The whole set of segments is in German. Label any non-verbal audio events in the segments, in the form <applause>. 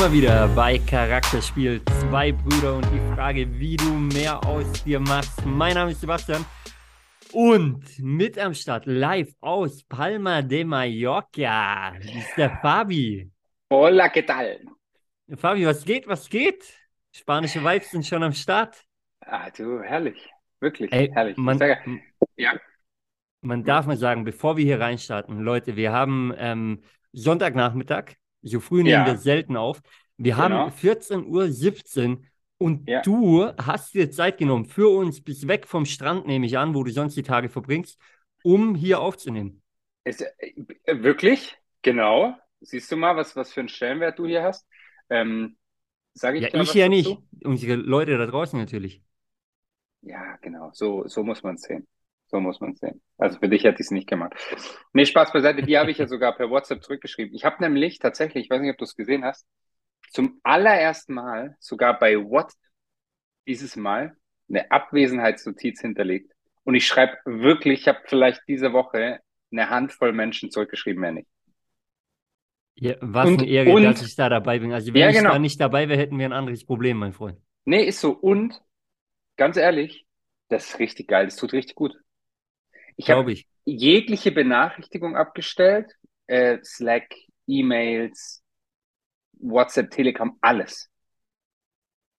Wir wieder bei Charakterspiel Zwei Brüder und die Frage, wie du mehr aus dir machst. Mein Name ist Sebastian und mit am Start live aus Palma de Mallorca ist der Fabi. Hola, ¿qué tal? Fabi, was geht, was geht? Spanische Vibes sind schon am Start. Ah, du, herrlich. Wirklich, Ey, herrlich. Ich man, sage, ja, man darf mal sagen, bevor wir hier reinstarten, Leute, wir haben ähm, Sonntagnachmittag, so früh nehmen Ja. wir selten auf. Wir Genau. haben 14.17 Uhr und Ja. du hast dir Zeit genommen für uns bis weg vom Strand, nehme ich an, wo du sonst die Tage verbringst, um hier aufzunehmen. ist, äh, wirklich, genau. Siehst du mal, was, was für einen Stellenwert du hier hast? Ähm, sage ich Ja, ich ja nicht. Unsere Leute da draußen natürlich. Ja, genau. So, so muss man es sehen. So muss man es sehen. Also für dich hätte ich es nicht gemacht. Nee, Spaß beiseite. Die habe ich ja <laughs> sogar per WhatsApp zurückgeschrieben. Ich habe nämlich tatsächlich, ich weiß nicht, ob du es gesehen hast, zum allerersten Mal sogar bei WhatsApp dieses Mal eine Abwesenheitsnotiz hinterlegt. Und ich schreibe wirklich, ich habe vielleicht diese Woche eine Handvoll Menschen zurückgeschrieben, mehr nicht. Ja, was Und- eine Ehre, und- dass ich da dabei bin. Also wenn Ja, ich genau. da nicht dabei wäre, hätten wir ein anderes Problem, mein Freund. Nee, ist so. Und ganz ehrlich, das ist richtig geil. Das tut richtig gut. Ich habe jegliche Benachrichtigung abgestellt. Äh, Slack, E-Mails, WhatsApp, Telegram, alles.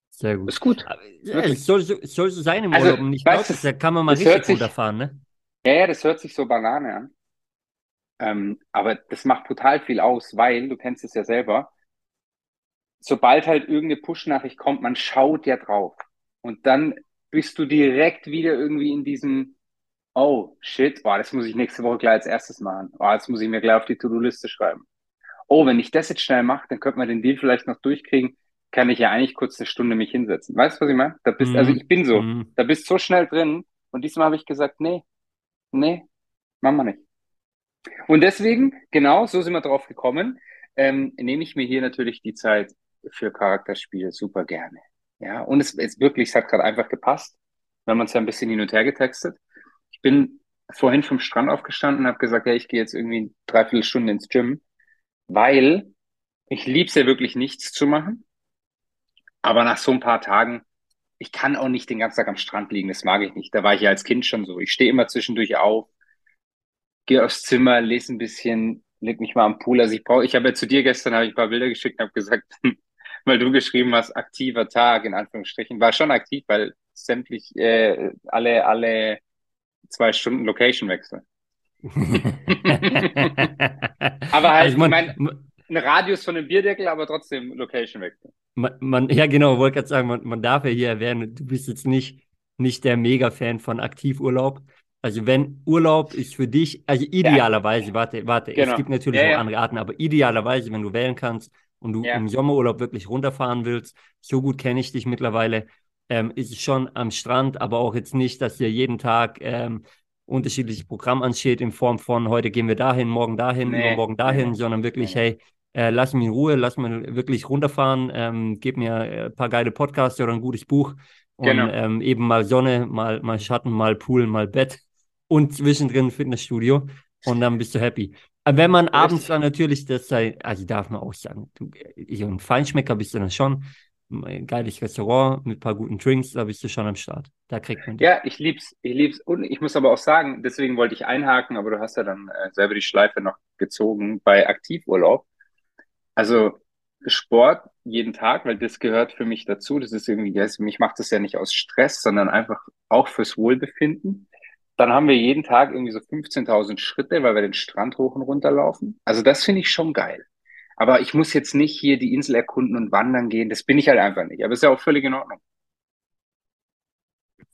Sehr gut. Ist gut. Ja, Wirklich. es soll, so- es soll so sein im Also, Urlaub. Und ich glaube, da kann man mal richtig sich- runterfahren, ne? Ja, ja, das hört sich so Banane an. Ähm, aber das macht total viel aus, weil, du kennst es ja selber, sobald halt irgendeine Push-Nachricht kommt, man schaut ja drauf. Und dann bist du direkt wieder irgendwie in diesem, oh, shit, boah, das muss ich nächste Woche gleich als erstes machen. Oh, das muss ich mir gleich auf die To-Do-Liste schreiben. Oh, wenn ich das jetzt schnell mache, dann könnte man den Deal vielleicht noch durchkriegen, kann ich ja eigentlich kurz eine Stunde mich hinsetzen. Weißt du, was ich meine? Da bist, also Mhm. ich bin so, Mhm. da bist so schnell drin. Und diesmal habe ich gesagt, nee, nee, machen wir nicht. Und deswegen, genau, so sind wir drauf gekommen, ähm, nehme ich mir hier natürlich die Zeit für Charakterspiele super gerne. Ja, und es ist wirklich, es hat gerade einfach gepasst. Wir haben uns ja ein bisschen hin und her getextet. Ich bin vorhin vom Strand aufgestanden und habe gesagt, ja, ich gehe jetzt irgendwie dreiviertel Stunde ins Gym, weil ich lieb's ja wirklich nichts zu machen. Aber nach so ein paar Tagen, ich kann auch nicht den ganzen Tag am Strand liegen, das mag ich nicht. Da war ich ja als Kind schon so. Ich stehe immer zwischendurch auf, gehe aufs Zimmer, lese ein bisschen, leg mich mal am Pool. Also ich brauche, ich habe ja zu dir gestern habe ich ein paar Bilder geschickt und habe gesagt, <laughs> weil du geschrieben hast, aktiver Tag in Anführungsstrichen, war schon aktiv, weil sämtlich äh, alle alle zwei Stunden Location wechseln. Aber halt, also man, ich mein- Ein Radius von einem Bierdeckel, aber trotzdem Location wechseln. man, man, ja genau, wollte gerade sagen, man, man darf ja hier erwähnen, du bist jetzt nicht, nicht der Mega-Fan von Aktivurlaub. Also wenn Urlaub ist für dich, also idealerweise, warte, warte, es Genau. gibt natürlich Ja, auch ja. andere Arten, aber idealerweise, wenn du wählen kannst und du Ja. im Sommerurlaub wirklich runterfahren willst, so gut kenne ich dich mittlerweile, ähm, ist es schon am Strand, aber auch jetzt nicht, dass hier jeden Tag ähm, unterschiedliches Programm ansteht in Form von heute gehen wir dahin, morgen dahin, Nee, übermorgen dahin, sondern wirklich, nee. hey, äh, lass mich in Ruhe, lass mich wirklich runterfahren, ähm, gib mir äh, ein paar geile Podcasts oder ein gutes Buch und Genau. ähm, eben mal Sonne, mal, mal Schatten, mal Pool, mal Bett und zwischendrin Fitnessstudio und dann bist du happy. Aber wenn man abends dann natürlich das sei, also darf man auch sagen, du, ein Feinschmecker bist du dann schon, geiles Restaurant mit ein paar guten Drinks, da bist du schon am Start. Da kriegt man dich. Ja, ich lieb's, ich lieb's. Und ich muss aber auch sagen, deswegen wollte ich einhaken, aber du hast ja dann äh, selber die Schleife noch gezogen bei Aktivurlaub. Also Sport jeden Tag, weil das gehört für mich dazu. Das ist irgendwie, das, mich macht das ja nicht aus Stress, sondern einfach auch fürs Wohlbefinden. Dann haben wir jeden Tag irgendwie so 15.000 Schritte, weil wir den Strand hoch und runter laufen. Also das finde ich schon geil. Aber ich muss jetzt nicht hier die Insel erkunden und wandern gehen. Das bin ich halt einfach nicht. Aber ist ja auch völlig in Ordnung.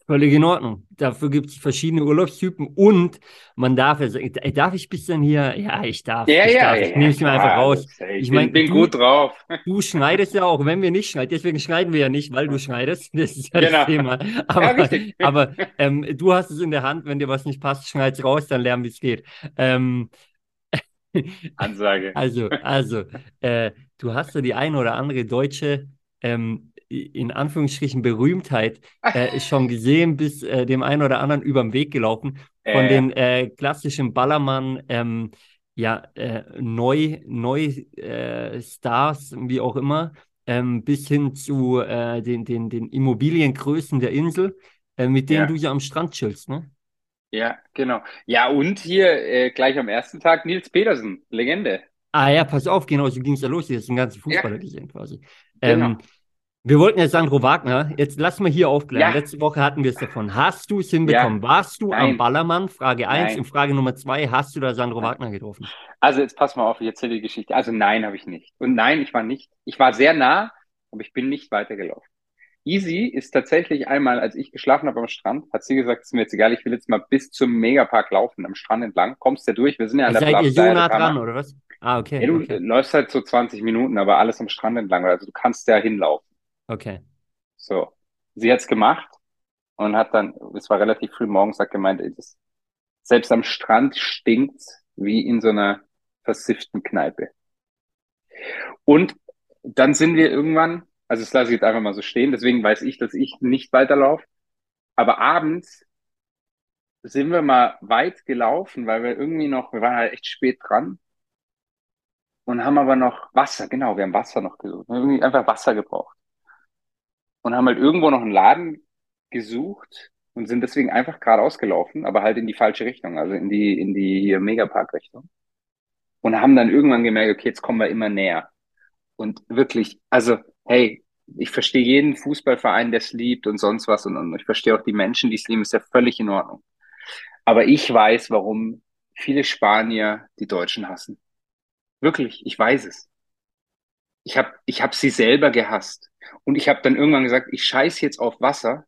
Völlig in Ordnung. Dafür gibt es verschiedene Urlaubstypen und man darf ja sagen, äh, darf ich ein bisschen hier? Ja, ich darf. Ja, ich ja, darf. ja, Ich nehme es mir einfach raus. das- Ich mein, bin, bin du- gut drauf. Du schneidest ja auch, wenn wir nicht schneiden. Deswegen schneiden wir ja nicht, weil du schneidest. <laughs> Das ist ja das Genau. Thema. Aber, richtig. aber ähm, du hast es in der Hand. Wenn dir was nicht passt, schneid's raus, dann lernen, wie es geht. Ähm, Ansage. also, also, äh, du hast so die eine oder andere deutsche, ähm, in Anführungsstrichen Berühmtheit äh, <laughs> schon gesehen, bis äh, dem einen oder anderen über den Weg gelaufen. Von Äh, den äh, klassischen Ballermann, ähm, ja, äh, neu, neu Stars, wie auch immer, ähm, bis hin zu den, den, den Immobiliengrößen der Insel, mit denen Ja, du ja am Strand chillst, ne? Ja, genau. Ja, und hier äh, gleich am ersten Tag Nils Petersen, Legende. Ah ja, pass auf, genau, so ging es ja los. Hier ist ein ganzer Ja, Fußballer gesehen quasi. genau. Ähm, wir wollten ja Sandro Wagner, jetzt lass mal hier aufklären. Ja, Letzte Woche hatten wir es davon. Hast du es ja, hinbekommen? Warst du am nein, Ballermann? Frage 1. Und Frage Nummer 2, hast du da Sandro nein. Wagner getroffen? Also jetzt pass mal auf, ich erzähle die Geschichte. Also nein, habe ich nicht. Und nein, ich war nicht. Ich war sehr nah, aber ich bin nicht weitergelaufen. Easy ist tatsächlich einmal, als ich geschlafen habe am Strand, hat sie gesagt, ist mir jetzt egal, ich will jetzt mal bis zum Megapark laufen, am Strand entlang. Kommst du durch? Wir sind ja an der Seid ihr nah dran, oder was? Ah, okay, du okay, läufst halt so 20 Minuten, aber alles am Strand entlang. Also du kannst ja hinlaufen. okay. So. Sie hat's gemacht und hat dann, es war relativ früh morgens, hat gemeint, das, selbst am Strand stinkt's wie in so einer versifften Kneipe. Und dann sind wir irgendwann, also das lasse ich jetzt einfach mal so stehen, deswegen weiß ich, dass ich nicht weiterlaufe. Aber abends sind wir mal weit gelaufen, weil wir irgendwie noch, wir waren halt echt spät dran und haben aber noch Wasser, genau, wir haben Wasser noch gesucht. Wir haben irgendwie einfach Wasser gebraucht. Und haben halt irgendwo noch einen Laden gesucht und sind deswegen einfach geradeaus gelaufen, aber halt in die falsche Richtung, also in die, in die hier Megapark-Richtung. Und haben dann irgendwann gemerkt, okay, jetzt kommen wir immer näher. Und wirklich, also, hey, ich verstehe jeden Fußballverein, der es liebt und sonst was. Und, und ich verstehe auch die Menschen, die es lieben, ist ja völlig in Ordnung. Aber ich weiß, warum viele Spanier die Deutschen hassen. Wirklich, ich weiß es. Ich habe ich hab sie selber gehasst. Und ich habe dann irgendwann gesagt, ich scheiß jetzt auf Wasser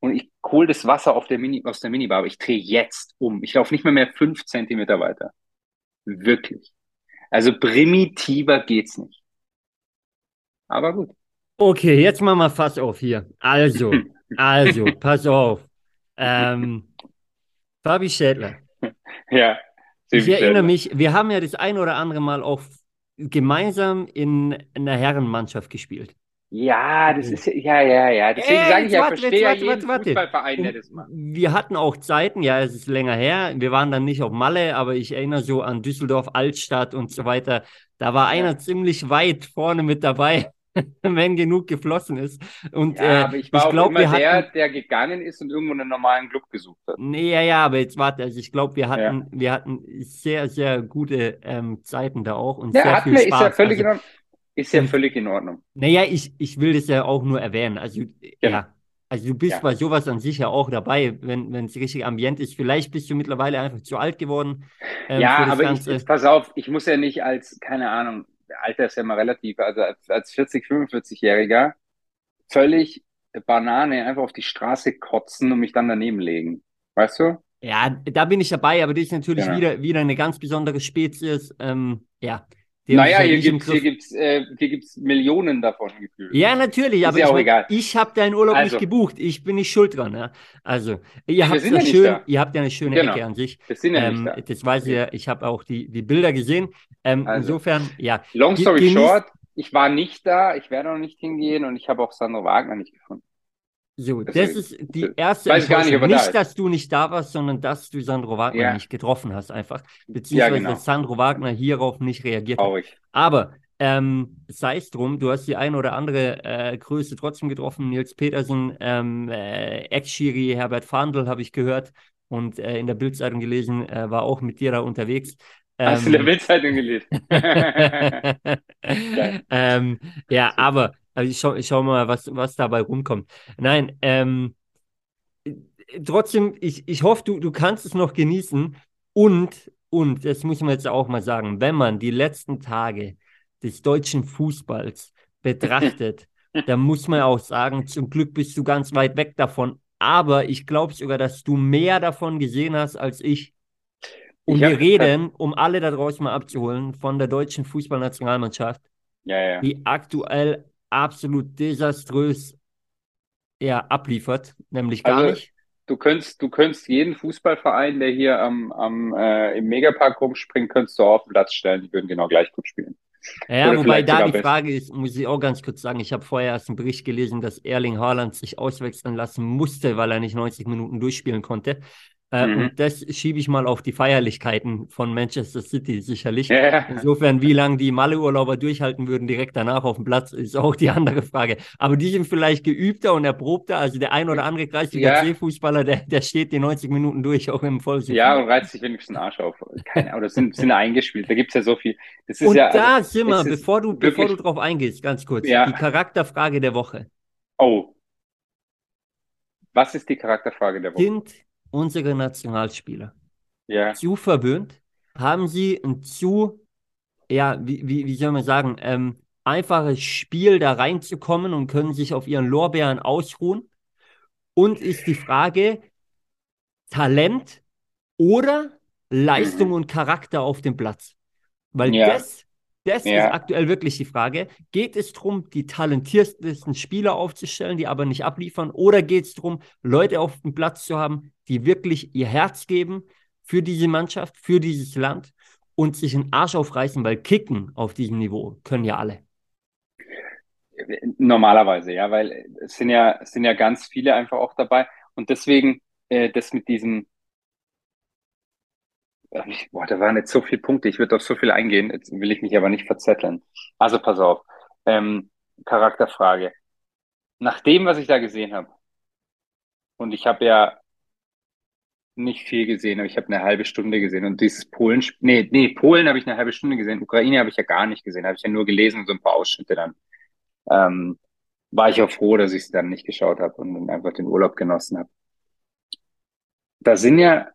und ich hole das Wasser auf der Mini, aus der Minibar, aber ich drehe jetzt um. Ich laufe nicht mehr mehr fünf Zentimeter weiter. Wirklich. Also primitiver geht's nicht. Aber gut. Okay, jetzt machen wir Fass auf hier. Also, also, <laughs> pass auf. Ähm, Fabi Schädler. <laughs> Ja, Ich erinnere mich, wir haben ja das ein oder andere Mal auch gemeinsam in einer Herrenmannschaft gespielt. Ja, das ist ja, ja, ja. Deswegen Ey, sage ich ja, warte, verstehe jetzt warte, jeden warte, warte. Fußballverein, der das macht. wir hatten auch Zeiten, ja, es ist länger her. Wir waren dann nicht auf Malle, aber ich erinnere so an Düsseldorf, Altstadt und so weiter. Da war einer Ja. ziemlich weit vorne mit dabei, <laughs> wenn genug geflossen ist. Und Ja, äh, aber ich ich war auch glaube, immer wir der, hatten. der gegangen ist und irgendwo einen normalen Club gesucht hat. Nee, ja, ja, aber jetzt warte, also ich glaube, wir Ja. hatten, wir hatten sehr, sehr gute ähm, Zeiten da auch und Ja, sehr viel mir, ist ja Spaß. völlig Also, in Ordnung. Ist ja völlig in Ordnung. naja, ich, ich will das ja auch nur erwähnen. Also, Genau. ja, also du bist Ja. bei sowas an sich ja auch dabei, wenn wenn es richtig ambient ist. Vielleicht bist du mittlerweile einfach zu alt geworden ähm, Ja, aber ich, pass auf, ich muss ja nicht als, keine Ahnung, Alter ist ja mal relativ, also als, als 40, 45-Jähriger völlig Banane einfach auf die Straße kotzen und mich dann daneben legen. Weißt du? Ja, da bin ich dabei, aber das ist natürlich Genau. wieder, wieder eine ganz besondere Spezies. Ähm, ja, Naja, hier nicht im gibt's, hier Griff. gibt's, äh, hier gibt's Millionen davon gefühlt. Ja, natürlich, Ist aber ja ich mein, ich habe deinen Urlaub nicht Also, gebucht. Ich bin nicht schuld dran. Ja? Also, ihr habt ja nicht schön, da. ihr habt ja eine schöne Genau. Ecke an sich. Wir sind ja nicht Ähm, da. das weiß ich ja, ich habe auch die, die Bilder gesehen. Ähm, Also, insofern, ja, long story genießt, short, ich war nicht da, ich werde auch nicht hingehen und ich habe auch Sandro Wagner nicht gefunden. so, das Deswegen, ist die erste weiß gar nicht, da Nicht, ist. dass du nicht da warst, sondern dass du Sandro Wagner Ja, nicht getroffen hast, einfach. ja, Beziehungsweise, genau. dass Sandro Wagner hierauf nicht reagiert hat. Traurig. Aber ähm, sei es drum, du hast die eine oder andere äh, Größe trotzdem getroffen. Nils Petersen, ähm, äh, Ex-Schiri Herbert Fahndl habe ich gehört und äh, in der Bildzeitung gelesen, äh, war auch mit dir da unterwegs. Hast du in der Ähm, Bildzeitung gelesen? <laughs> Ähm, ja, aber also ich schau, ich schau mal, was, was dabei rumkommt. Nein, ähm, trotzdem, ich, ich hoffe, du, du kannst es noch genießen. Und, und, das muss man jetzt auch mal sagen, wenn man die letzten Tage des deutschen Fußballs betrachtet, <laughs> dann muss man auch sagen, zum Glück bist du ganz weit weg davon. Aber ich glaube sogar, dass du mehr davon gesehen hast als ich. Und Ich wir habe reden, um alle da draußen mal abzuholen, von der deutschen Fußballnationalmannschaft, ja, ja. die aktuell absolut desaströs ja, abliefert, nämlich gar Also nicht. du könntest, du könntest jeden Fußballverein, der hier am, am äh, im Megapark rumspringt, könntest du auf den Platz stellen. Die würden genau gleich gut spielen. Ja, Oder wobei da die. Frage ist, muss ich auch ganz kurz sagen, ich habe vorher erst einen Bericht gelesen, dass Erling Haaland sich auswechseln lassen musste, weil er nicht 90 Minuten durchspielen konnte. Äh, Mhm. Und das schiebe ich mal auf die Feierlichkeiten von Manchester City sicherlich. Ja. Insofern, wie lange die Malle-Urlauber durchhalten würden, direkt danach auf dem Platz, ist auch die andere Frage. Aber die sind vielleicht geübter und erprobter. Also der ein oder andere Kreisliga Ja. C-Fußballer, der, der steht die 90 Minuten durch, auch im Vollsuff. Ja, und reißt sich wenigstens den Arsch auf. Keine Ahnung, das sind, sind eingespielt. Da gibt's ja so viel. Das ist Und ja, da also, sind wir, es bevor du, bevor du drauf eingehst, ganz kurz, Ja. die Charakterfrage der Woche. oh. Was ist die Charakterfrage der Woche? Sind unsere Nationalspieler Ja. zu verwöhnt? Haben sie ein zu, ja, wie, wie, wie soll man sagen, ähm, einfaches Spiel da reinzukommen und können sich auf ihren Lorbeeren ausruhen? Und ist die Frage, Talent oder Leistung und Charakter auf dem Platz? Weil Ja. das, das Ja. ist aktuell wirklich die Frage. Geht es darum, die talentiertesten Spieler aufzustellen, die aber nicht abliefern? Oder geht es darum, Leute auf dem Platz zu haben, die wirklich ihr Herz geben für diese Mannschaft, für dieses Land und sich den Arsch aufreißen, weil kicken auf diesem Niveau können ja alle. Normalerweise, ja, weil es sind ja, es sind ja ganz viele einfach auch dabei. Und deswegen, äh, das mit diesem, boah, da waren jetzt so viele Punkte, ich würde auf so viel eingehen, jetzt will ich mich aber nicht verzetteln. Also pass auf, ähm, Charakterfrage. Nach dem, was ich da gesehen habe, und ich habe ja nicht viel gesehen, aber ich habe eine halbe Stunde gesehen und dieses Polen, nee, nee, Polen habe ich eine halbe Stunde gesehen, Ukraine habe ich ja gar nicht gesehen, habe ich ja nur gelesen und so ein paar Ausschnitte dann. Ähm, war ich auch froh, dass ich es dann nicht geschaut habe und einfach den Urlaub genossen habe. Da sind ja,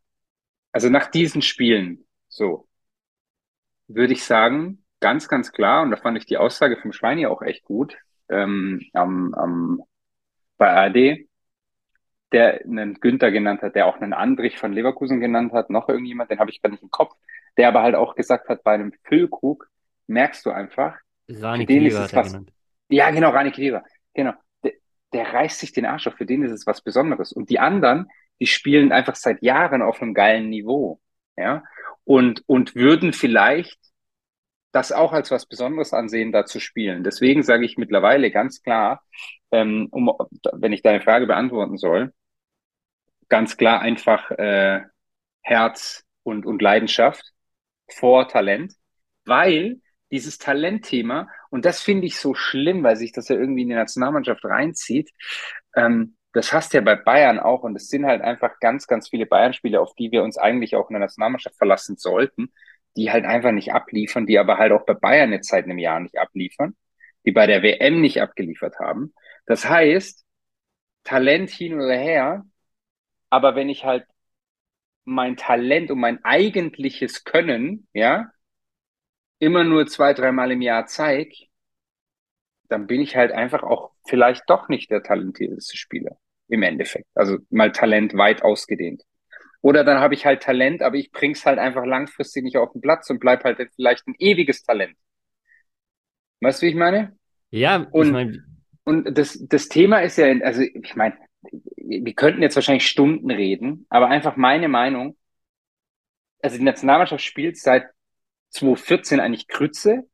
also nach diesen Spielen, so, würde ich sagen, ganz, ganz klar, und da fand ich die Aussage vom Schweini auch echt gut, ähm, am, am, bei ARD, der einen Günther genannt hat, der auch einen Andrich von Leverkusen genannt hat, noch irgendjemand, den habe ich gar nicht im Kopf, der aber halt auch gesagt hat, bei einem Füllkrug merkst du einfach, Rani Für den ist es was- ja, genau, Rani Kedira. Genau. Der, der reißt sich den Arsch auf. Für den ist es was Besonderes. Und die anderen, die spielen einfach seit Jahren auf einem geilen Niveau. Ja. Und, und würden vielleicht das auch als was Besonderes ansehen, da zu spielen. Deswegen sage ich mittlerweile ganz klar, ähm, um, wenn ich deine Frage beantworten soll, ganz klar einfach äh, Herz und, und Leidenschaft vor Talent, weil dieses Talentthema, und das finde ich so schlimm, weil sich das ja irgendwie in die Nationalmannschaft reinzieht, ähm, das hast du ja bei Bayern auch, und es sind halt einfach ganz, ganz viele Bayern-Spieler, auf die wir uns eigentlich auch in der Nationalmannschaft verlassen sollten, die halt einfach nicht abliefern, die aber halt auch bei Bayern jetzt seit einem Jahr nicht abliefern, die bei der WM nicht abgeliefert haben. Das heißt, Talent hin oder her, aber wenn ich halt mein Talent und mein eigentliches Können, ja, immer nur zwei, dreimal im Jahr zeig, dann bin ich halt einfach auch vielleicht doch nicht der talentierteste Spieler im Endeffekt. Also mal Talent weit ausgedehnt. Oder dann habe ich halt Talent, aber ich bring's halt einfach langfristig nicht auf den Platz und bleib halt vielleicht ein ewiges Talent. Weißt du, wie ich meine? Ja, Und- ich meine, Und das, das Thema ist ja, also ich meine, wir könnten jetzt wahrscheinlich Stunden reden, aber einfach meine Meinung, also die Nationalmannschaft spielt seit 2014 eigentlich Krütze.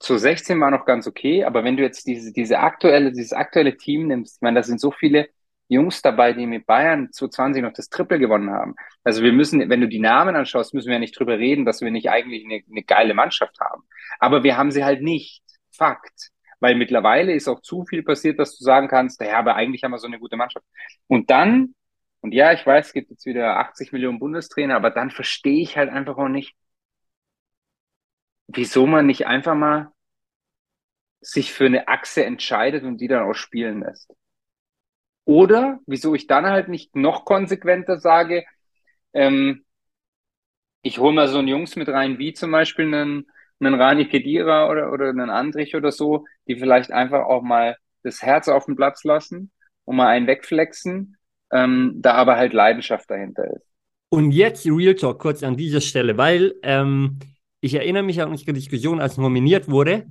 2016 war noch ganz okay, aber wenn du jetzt diese, diese aktuelle, dieses aktuelle Team nimmst, ich meine, da sind so viele Jungs dabei, die mit Bayern 2020 noch das Triple gewonnen haben. Also wir müssen, wenn du die Namen anschaust, müssen wir ja nicht drüber reden, dass wir nicht eigentlich eine, eine geile Mannschaft haben. Aber wir haben sie halt nicht. Fakt. Weil mittlerweile ist auch zu viel passiert, dass du sagen kannst, ja, aber eigentlich haben wir so eine gute Mannschaft. Und dann, und ja, ich weiß, es gibt jetzt wieder 80 Millionen Bundestrainer, aber dann verstehe ich halt einfach auch nicht, wieso man nicht einfach mal sich für eine Achse entscheidet und die dann auch spielen lässt. Oder wieso ich dann halt nicht noch konsequenter sage, ähm, ich hole mal so einen Jungs mit rein, wie zum Beispiel einen, einen Rani Kedira oder, oder einen Andrich oder so, die vielleicht einfach auch mal das Herz auf den Platz lassen und mal einen wegflexen, ähm, da aber halt Leidenschaft dahinter ist. Und jetzt Real Talk kurz an dieser Stelle, weil ähm, ich erinnere mich an unsere Diskussion, als nominiert wurde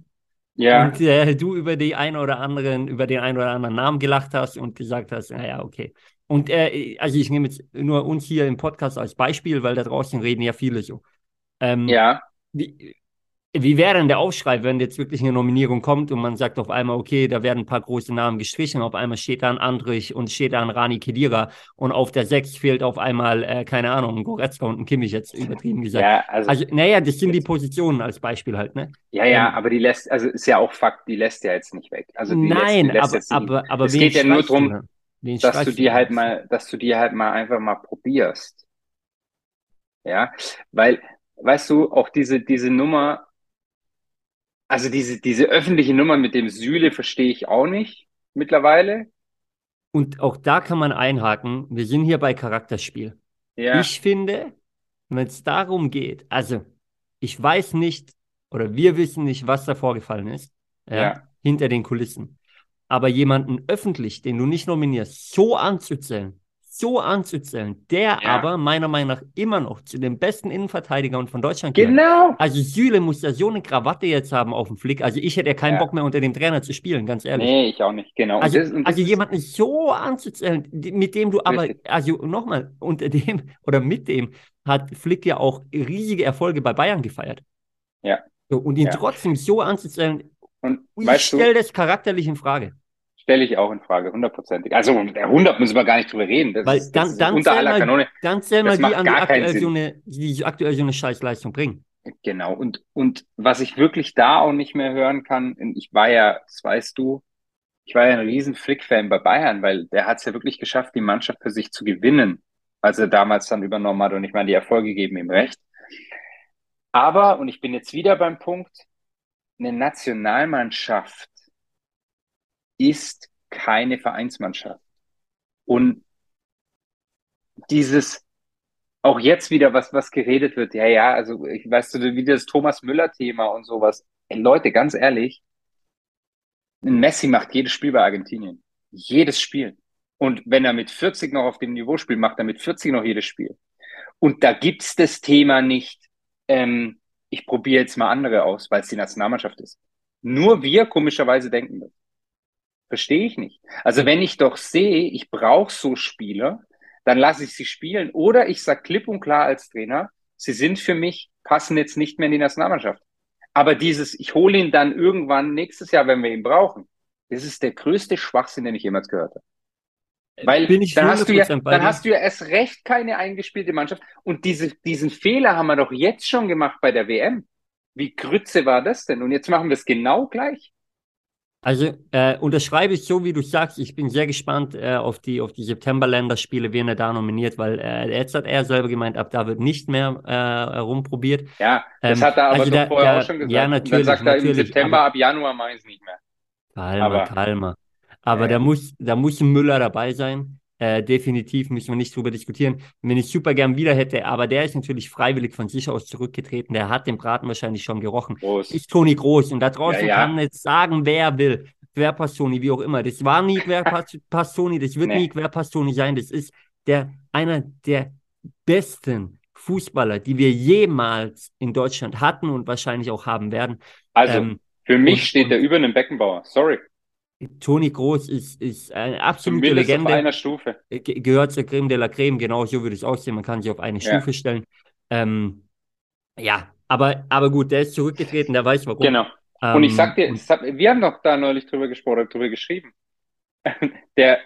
Ja, und äh, du über die ein oder anderen, über den einen oder anderen Namen gelacht hast und gesagt hast, naja, okay. Und äh, also ich nehme jetzt nur uns hier im Podcast als Beispiel, weil da draußen reden ja viele so. Ähm, ja, wie, Wie wäre denn der Aufschrei, wenn jetzt wirklich eine Nominierung kommt und man sagt auf einmal, okay, da werden ein paar große Namen gestrichen, auf einmal steht da ein Andrich und steht da ein Rani Kedira und auf der 6 fehlt auf einmal, äh, keine Ahnung, ein Goretzka und ein Kimmich jetzt übertrieben gesagt. Ja, also, also naja, das sind die Positionen als Beispiel halt, ne? Ja, ja, ähm, aber die lässt, also ist ja auch Fakt, die lässt ja jetzt nicht weg. Also nein, lässt, lässt aber, aber, aber es geht ja nur darum, dass du die halt mal, dass du die halt mal einfach mal probierst. Ja, weil, weißt du, auch diese, diese Nummer, also diese, diese öffentliche Nummer mit dem Sühle verstehe ich auch nicht mittlerweile. Und auch da kann man einhaken, wir sind hier bei Charakterspiel. Ja. Ich finde, wenn es darum geht, also ich weiß nicht oder wir wissen nicht, was da vorgefallen ist, ja, ja. hinter den Kulissen. Aber jemanden öffentlich, den du nicht nominierst, so anzuzählen, so anzuzählen, der ja. aber meiner Meinung nach immer noch zu den besten Innenverteidigern von Deutschland gehört. Genau. Also Süle muss ja so eine Krawatte jetzt haben auf dem Flick. Also ich hätte ja keinen ja. Bock mehr unter dem Trainer zu spielen, ganz ehrlich. Nee, ich auch nicht, genau. Also, das, also jemanden so anzuzählen, mit dem du aber, also nochmal, unter dem <laughs> oder mit dem hat Flick ja auch riesige Erfolge bei Bayern gefeiert. Ja. So, und ihn ja. trotzdem so anzuzählen, und ich stelle das charakterlich in Frage stelle ich auch in Frage, hundertprozentig. Also der 100 müssen wir gar nicht drüber reden. Das Weil ist, dann, dann unter aller Kanone. Dann zähl mal die an, die aktuell, so eine, die aktuell so eine Scheißleistung bringen. Genau. Und, und was ich wirklich da auch nicht mehr hören kann, ich war ja, das weißt du, ich war ja ein riesen Flick-Fan bei Bayern, weil der hat es ja wirklich geschafft, die Mannschaft für sich zu gewinnen, als er damals dann übernommen hat und ich meine, die Erfolge geben ihm recht. Aber, und ich bin jetzt wieder beim Punkt, eine Nationalmannschaft ist keine Vereinsmannschaft. Und dieses, auch jetzt wieder, was, was geredet wird, ja, ja, also ich weißt du, wie das Thomas Müller-Thema und sowas. Ey, Leute, ganz ehrlich, Messi macht jedes Spiel bei Argentinien. Jedes Spiel. Und wenn er mit 40 noch auf dem Niveau spielt, macht er mit 40 noch jedes Spiel. Und da gibt's das Thema nicht, ähm, ich probiere jetzt mal andere aus, weil es die Nationalmannschaft ist. Nur wir komischerweise denken das. Verstehe ich nicht. Also wenn ich doch sehe, ich brauche so Spieler, dann lasse ich sie spielen. Oder ich sage klipp und klar als Trainer, sie sind für mich, passen jetzt nicht mehr in die Nationalmannschaft. Aber dieses, ich hole ihn dann irgendwann nächstes Jahr, wenn wir ihn brauchen, das ist der größte Schwachsinn, den ich jemals gehört habe. Weil dann, hast du, ja, dann hast du ja erst recht keine eingespielte Mannschaft. Und diese, diesen Fehler haben wir doch jetzt schon gemacht bei der WM. Wie Grütze war das denn? Und jetzt machen wir es genau gleich. Also äh, unterschreibe ich so, wie du sagst. Ich bin sehr gespannt äh, auf die auf die September-Länderspiele, wen er da nominiert, weil äh, jetzt hat er selber gemeint, ab da wird nicht mehr äh, rumprobiert. Ja, das ähm, hat er aber also da, vorher da, auch schon gesagt. Ja, natürlich. Und dann sagt er im September, aber, ab Januar mache ich es nicht mehr. Kalmer, aber, kalmer. Aber da muss da muss ein Müller dabei sein. Äh, definitiv müssen wir nicht drüber diskutieren. Wenn ich super gern wieder hätte, aber der ist natürlich freiwillig von sich aus zurückgetreten. Der hat den Braten wahrscheinlich schon gerochen. Groß. Ist Toni Groß. Und da draußen ja, ja. kann jetzt sagen, wer will. Querpassoni, wie auch immer. Das war nie Querpassoni, das wird nee. nie Querpassoni sein. Das ist der, einer der besten Fußballer, die wir jemals in Deutschland hatten und wahrscheinlich auch haben werden. Also, ähm, für mich und, steht der über einem Beckenbauer. Sorry. Toni Groß ist, ist eine absolute Zumindest Legende. auf einer Stufe. Ge gehört zur Creme de la Creme, genau so würde es aussehen. Man kann sich auf eine ja. Stufe stellen. Ähm, ja, aber, aber gut, der ist zurückgetreten, der weiß warum. Genau. Ähm, und ich sag dir, hab, wir haben doch da neulich drüber gesprochen, drüber geschrieben. <laughs> der,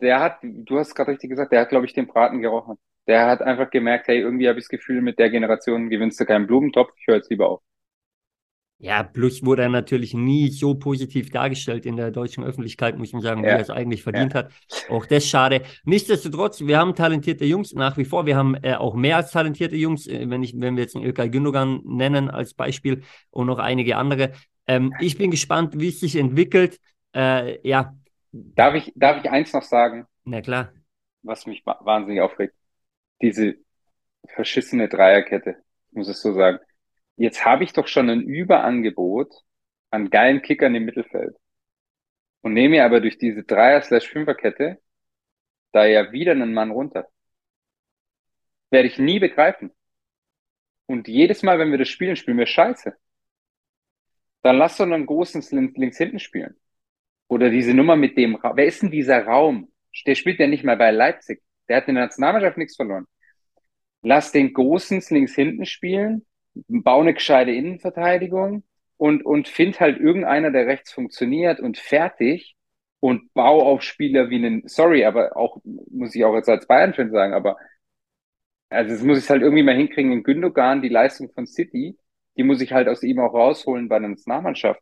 der hat, du hast gerade richtig gesagt, der hat, glaube ich, den Braten gerochen. Der hat einfach gemerkt, hey, irgendwie habe ich das Gefühl, mit der Generation gewinnst du keinen Blumentopf, ich höre jetzt lieber auf. Ja, plus wurde er natürlich nie so positiv dargestellt in der deutschen Öffentlichkeit, muss man sagen, ja. wie er es eigentlich verdient ja. hat. Auch das schade. Nichtsdestotrotz, wir haben talentierte Jungs nach wie vor. Wir haben äh, auch mehr als talentierte Jungs, äh, wenn, ich, wenn wir jetzt den Ilkay Gündogan nennen als Beispiel und noch einige andere. Ähm, ich bin gespannt, wie es sich entwickelt. Äh, ja. Darf ich, darf ich eins noch sagen? Na klar. Was mich wahnsinnig aufregt. Diese verschissene Dreierkette, muss ich so sagen. Jetzt habe ich doch schon ein Überangebot an geilen Kickern im Mittelfeld und nehme aber durch diese Dreier-Slash-Fünfer-Kette da ja wieder einen Mann runter. Werde ich nie begreifen. Und jedes Mal, wenn wir das spielen, spielen wir scheiße. Dann lass doch einen großen links hinten spielen. Oder diese Nummer mit dem Raum. Wer ist denn dieser Raum? Der spielt ja nicht mal bei Leipzig. Der hat in der Nationalmannschaft nichts verloren. Lass den großen links hinten spielen baue eine gescheite Innenverteidigung und, und find halt irgendeiner, der rechts funktioniert und fertig und baue auf Spieler wie einen, sorry, aber auch, muss ich auch jetzt als Bayern-Fan sagen, aber also das muss ich halt irgendwie mal hinkriegen in Gündogan, die Leistung von City, die muss ich halt aus ihm auch rausholen bei einer Nationalmannschaft.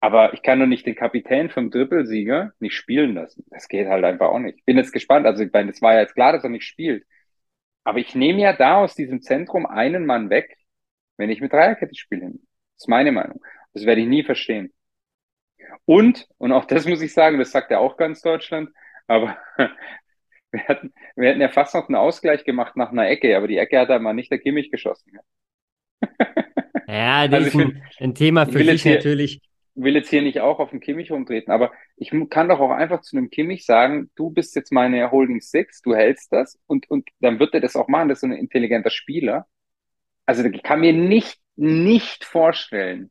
Aber ich kann doch nicht den Kapitän vom Trippelsieger nicht spielen lassen. Das geht halt einfach auch nicht. Ich bin jetzt gespannt. Also, ich meine, es war ja jetzt klar, dass er nicht spielt. Aber ich nehme ja da aus diesem Zentrum einen Mann weg, wenn ich mit Dreierkette spiele. Das ist meine Meinung. Das werde ich nie verstehen. Und, und auch das muss ich sagen, das sagt ja auch ganz Deutschland, aber <laughs> wir hatten, wir hätten ja fast noch einen Ausgleich gemacht nach einer Ecke, aber die Ecke hat da mal nicht der Kimmich geschossen. Ja, <laughs> das also ist ein, ein, Thema für sich natürlich will jetzt hier nicht auch auf den Kimmich rumtreten, aber ich kann doch auch einfach zu einem Kimmich sagen, du bist jetzt meine Holding Six, du hältst das und, und dann wird er das auch machen, das ist ein intelligenter Spieler. Also ich kann mir nicht, nicht vorstellen,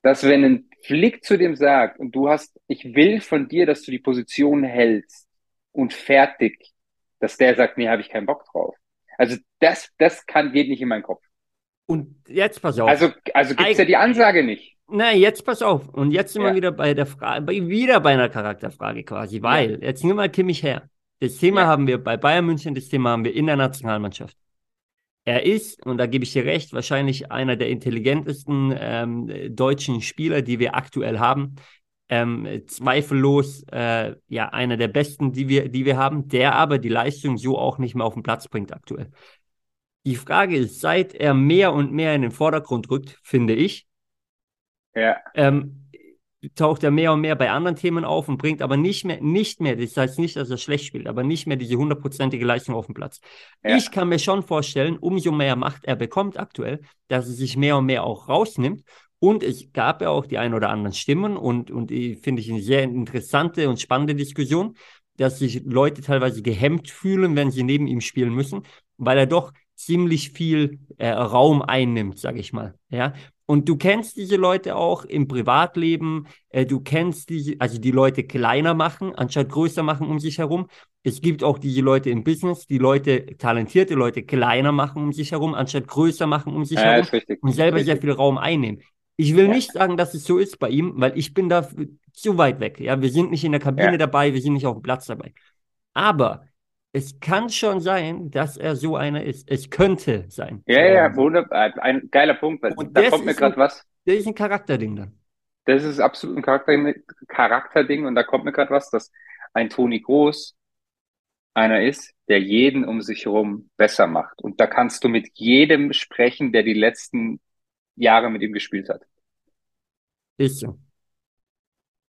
dass wenn ein Flick zu dem sagt und du hast, ich will von dir, dass du die Position hältst und fertig, dass der sagt, nee, habe ich keinen Bock drauf. Also das, das kann, geht nicht in meinen Kopf. Und jetzt pass auf. Also, also gibt es ja die Ansage nicht. Na, jetzt pass auf. Und jetzt sind ja. wir wieder bei der Frage, wieder bei einer Charakterfrage quasi, weil, ja. jetzt nimm mal Kimmich her. Das Thema ja. haben wir bei Bayern München, das Thema haben wir in der Nationalmannschaft. Er ist, und da gebe ich dir recht, wahrscheinlich einer der intelligentesten ähm, deutschen Spieler, die wir aktuell haben. Ähm, zweifellos äh, ja einer der besten, die wir, die wir haben, der aber die Leistung so auch nicht mehr auf den Platz bringt aktuell. Die Frage ist, seit er mehr und mehr in den Vordergrund rückt, finde ich, ja. Ähm, taucht er mehr und mehr bei anderen Themen auf und bringt aber nicht mehr, nicht mehr, das heißt nicht, dass er schlecht spielt, aber nicht mehr diese hundertprozentige Leistung auf den Platz. Ja. Ich kann mir schon vorstellen, umso mehr Macht er bekommt aktuell, dass er sich mehr und mehr auch rausnimmt. Und es gab ja auch die ein oder anderen Stimmen und, und finde ich eine sehr interessante und spannende Diskussion, dass sich Leute teilweise gehemmt fühlen, wenn sie neben ihm spielen müssen, weil er doch ziemlich viel äh, Raum einnimmt, sage ich mal. Ja, und du kennst diese Leute auch im Privatleben. Äh, du kennst diese, also die Leute kleiner machen, anstatt größer machen um sich herum. Es gibt auch diese Leute im Business, die Leute, talentierte Leute kleiner machen um sich herum, anstatt größer machen um sich ja, herum und selber sehr viel Raum einnehmen. Ich will ja. nicht sagen, dass es so ist bei ihm, weil ich bin da zu weit weg. Ja, wir sind nicht in der Kabine ja. dabei, wir sind nicht auf dem Platz dabei. Aber es kann schon sein, dass er so einer ist. Es könnte sein. Ja, ja, wunderbar. Ein geiler Punkt. Und da kommt mir gerade was. Das ist ein Charakterding dann. Das ist absolut ein Charakter, Charakterding und da kommt mir gerade was, dass ein Toni Groß einer ist, der jeden um sich herum besser macht. Und da kannst du mit jedem sprechen, der die letzten Jahre mit ihm gespielt hat. Ist so.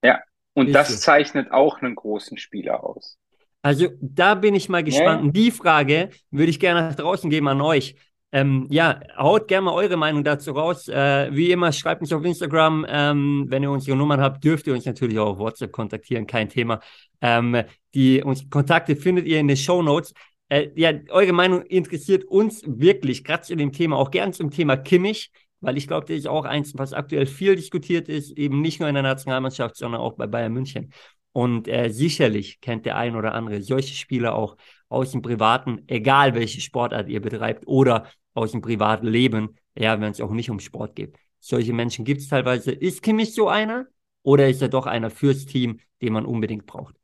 Ja, und ist das so. zeichnet auch einen großen Spieler aus. Also da bin ich mal gespannt. Und die Frage würde ich gerne nach draußen geben an euch. Ähm, ja, haut gerne mal eure Meinung dazu raus. Äh, wie immer, schreibt mich auf Instagram. Ähm, wenn ihr unsere Nummern habt, dürft ihr uns natürlich auch auf WhatsApp kontaktieren, kein Thema. Ähm, die unsere Kontakte findet ihr in den Show Notes. Äh, ja, eure Meinung interessiert uns wirklich, gerade zu dem Thema, auch gern zum Thema Kimmich, weil ich glaube, das ist auch eins, was aktuell viel diskutiert ist, eben nicht nur in der Nationalmannschaft, sondern auch bei Bayern München. Und äh, sicherlich kennt der ein oder andere solche Spieler auch aus dem privaten, egal welche Sportart ihr betreibt oder aus dem privaten Leben, ja, wenn es auch nicht um Sport geht. Solche Menschen gibt es teilweise. Ist Kimmich so einer oder ist er doch einer fürs Team, den man unbedingt braucht?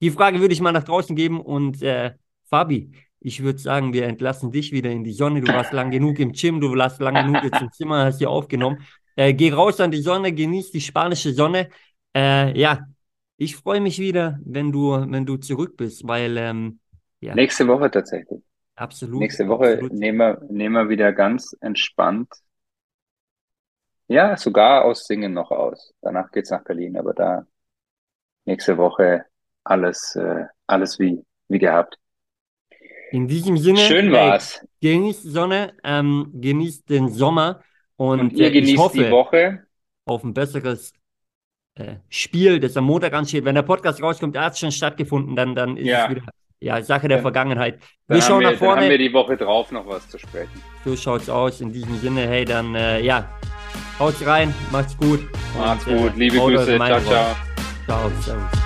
Die Frage würde ich mal nach draußen geben und äh, Fabi, ich würde sagen, wir entlassen dich wieder in die Sonne. Du warst lang genug im Gym, du warst lang genug jetzt im Zimmer, hast hier aufgenommen. Äh, geh raus an die Sonne, genieß die spanische Sonne. Äh, ja, ich freue mich wieder, wenn du, wenn du zurück bist, weil ähm, ja. Nächste Woche tatsächlich. Absolut. Nächste Woche absolut. Nehmen, wir, nehmen wir wieder ganz entspannt. Ja, sogar aus Singen noch aus. Danach geht's nach Berlin, aber da nächste Woche alles, äh, alles wie, wie gehabt. In diesem Sinne, schön war's. Ey, genießt Sonne, ähm, genießt den Sommer und, und ihr genießt hoffe die Woche auf ein besseres äh, Spiel, das am Montag ansteht. Wenn der Podcast rauskommt, hat es schon stattgefunden, dann, dann ist ja. es wieder ja, Sache der Vergangenheit. Wir schauen wir, nach vorne. Dann haben wir die Woche drauf noch was zu sprechen. So schaut's aus. In diesem Sinne, hey, dann äh, ja, haut's rein, macht's gut. Macht's und, gut, liebe Grüße, ciao, ciao. Ciao, servus.